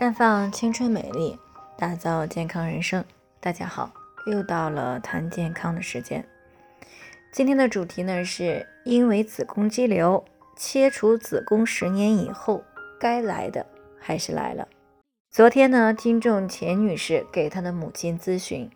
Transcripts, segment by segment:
绽放青春美丽，打造健康人生。大家好，又到了谈健康的时间。今天的主题呢，是因为子宫肌瘤切除子宫十年以后，该来的还是来了。昨天呢，听众钱女士给她的母亲咨询，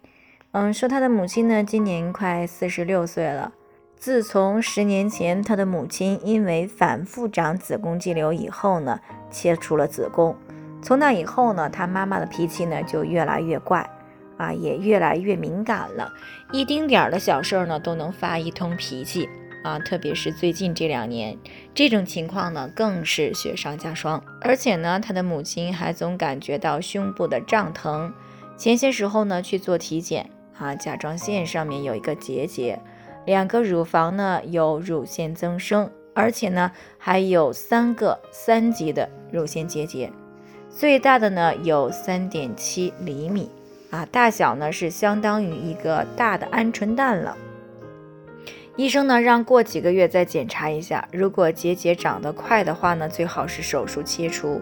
嗯，说她的母亲呢，今年快四十六岁了。自从十年前她的母亲因为反复长子宫肌瘤以后呢，切除了子宫。从那以后呢，他妈妈的脾气呢就越来越怪，啊，也越来越敏感了，一丁点儿的小事儿呢都能发一通脾气，啊，特别是最近这两年，这种情况呢更是雪上加霜。而且呢，他的母亲还总感觉到胸部的胀疼，前些时候呢去做体检，啊，甲状腺上面有一个结节，两个乳房呢有乳腺增生，而且呢还有三个三级的乳腺结节。最大的呢有三点七厘米啊，大小呢是相当于一个大的鹌鹑蛋了。医生呢让过几个月再检查一下，如果结节长得快的话呢，最好是手术切除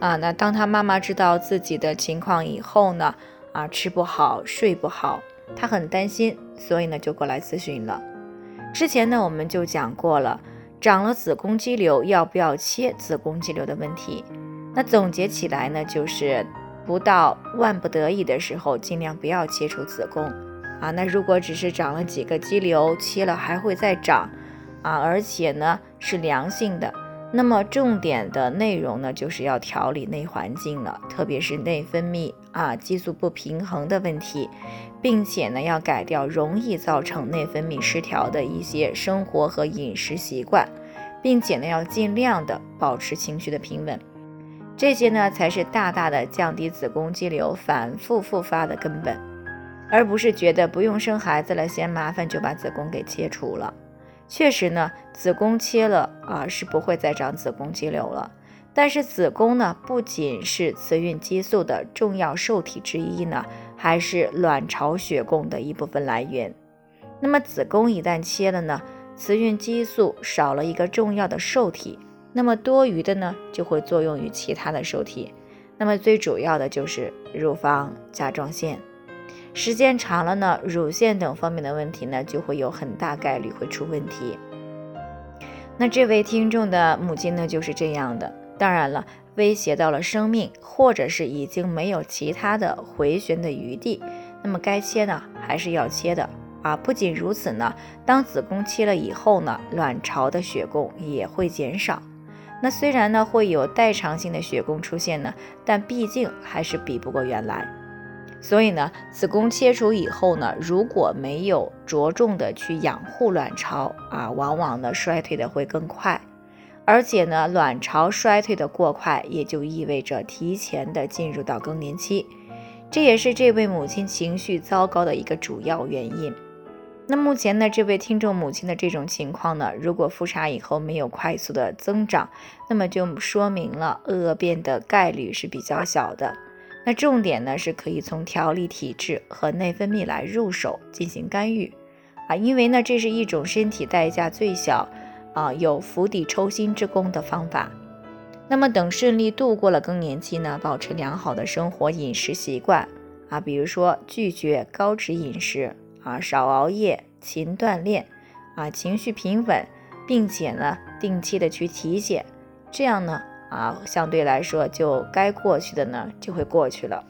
啊。那当他妈妈知道自己的情况以后呢，啊吃不好睡不好，他很担心，所以呢就过来咨询了。之前呢我们就讲过了，长了子宫肌瘤要不要切子宫肌瘤的问题。那总结起来呢，就是不到万不得已的时候，尽量不要切除子宫啊。那如果只是长了几个肌瘤，切了还会再长啊，而且呢是良性的，那么重点的内容呢，就是要调理内环境了，特别是内分泌啊激素不平衡的问题，并且呢要改掉容易造成内分泌失调的一些生活和饮食习惯，并且呢要尽量的保持情绪的平稳。这些呢，才是大大的降低子宫肌瘤反复复发的根本，而不是觉得不用生孩子了，嫌麻烦就把子宫给切除了。确实呢，子宫切了啊，是不会再长子宫肌瘤了。但是子宫呢，不仅是雌孕激素的重要受体之一呢，还是卵巢血供的一部分来源。那么子宫一旦切了呢，雌孕激素少了一个重要的受体。那么多余的呢，就会作用于其他的受体。那么最主要的就是乳房、甲状腺。时间长了呢，乳腺等方面的问题呢，就会有很大概率会出问题。那这位听众的母亲呢，就是这样的。当然了，威胁到了生命，或者是已经没有其他的回旋的余地，那么该切呢，还是要切的啊。不仅如此呢，当子宫切了以后呢，卵巢的血供也会减少。那虽然呢会有代偿性的血供出现呢，但毕竟还是比不过原来。所以呢，子宫切除以后呢，如果没有着重的去养护卵巢啊，往往呢衰退的会更快。而且呢，卵巢衰退的过快，也就意味着提前的进入到更年期，这也是这位母亲情绪糟糕的一个主要原因。那目前呢，这位听众母亲的这种情况呢，如果复查以后没有快速的增长，那么就说明了恶变的概率是比较小的。那重点呢，是可以从调理体质和内分泌来入手进行干预啊，因为呢，这是一种身体代价最小啊，有釜底抽薪之功的方法。那么等顺利度过了更年期呢，保持良好的生活饮食习惯啊，比如说拒绝高脂饮食。啊，少熬夜，勤锻炼，啊，情绪平稳，并且呢，定期的去体检，这样呢，啊，相对来说就该过去的呢就会过去了。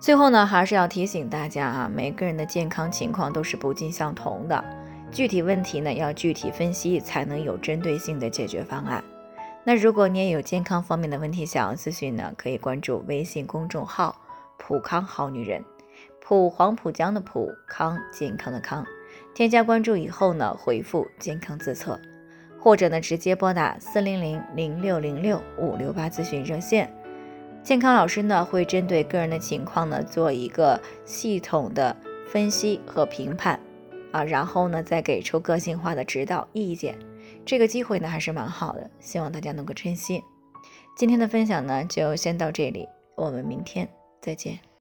最后呢，还是要提醒大家啊，每个人的健康情况都是不尽相同的，具体问题呢要具体分析，才能有针对性的解决方案。那如果你也有健康方面的问题想要咨询呢，可以关注微信公众号“普康好女人”。普黄浦江的普康健康的康，添加关注以后呢，回复健康自测，或者呢直接拨打四零零零六零六五六八咨询热线，健康老师呢会针对个人的情况呢做一个系统的分析和评判啊，然后呢再给出个性化的指导意见。这个机会呢还是蛮好的，希望大家能够珍惜。今天的分享呢就先到这里，我们明天再见。